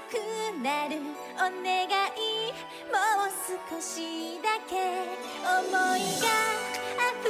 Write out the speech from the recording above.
くなる。お願い。もう少しだけ。思いが溢